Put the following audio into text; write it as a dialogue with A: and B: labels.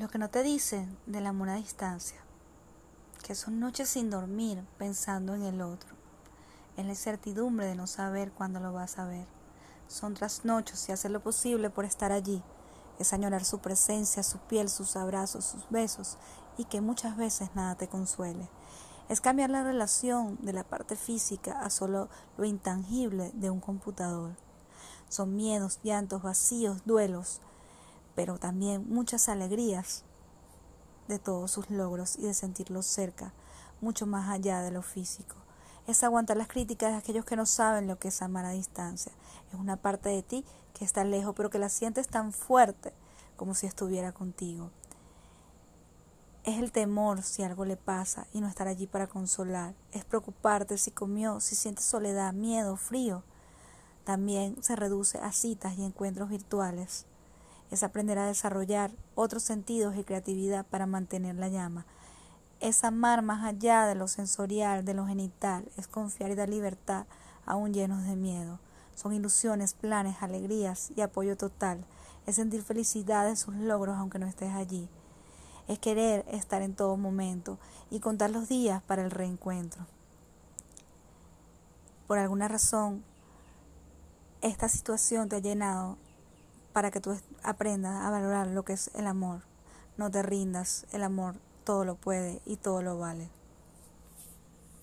A: Lo que no te dicen del amor a distancia, que son noches sin dormir pensando en el otro, es la incertidumbre de no saber cuándo lo vas a ver. Son trasnochos y hacer lo posible por estar allí, es añorar su presencia, su piel, sus abrazos, sus besos y que muchas veces nada te consuele. Es cambiar la relación de la parte física a solo lo intangible de un computador. Son miedos, llantos, vacíos, duelos, pero también muchas alegrías de todos sus logros y de sentirlos cerca, mucho más allá de lo físico. Es aguantar las críticas de aquellos que no saben lo que es amar a distancia. Es una parte de ti que está lejos, pero que la sientes tan fuerte como si estuviera contigo. Es el temor si algo le pasa y no estar allí para consolar. Es preocuparte si comió, si sientes soledad, miedo, frío. También se reduce a citas y encuentros virtuales es aprender a desarrollar otros sentidos y creatividad para mantener la llama. Es amar más allá de lo sensorial, de lo genital, es confiar y dar libertad aún llenos de miedo. Son ilusiones, planes, alegrías y apoyo total. Es sentir felicidad de sus logros aunque no estés allí. Es querer estar en todo momento y contar los días para el reencuentro. Por alguna razón, esta situación te ha llenado para que tú aprendas a valorar lo que es el amor. No te rindas, el amor todo lo puede y todo lo vale.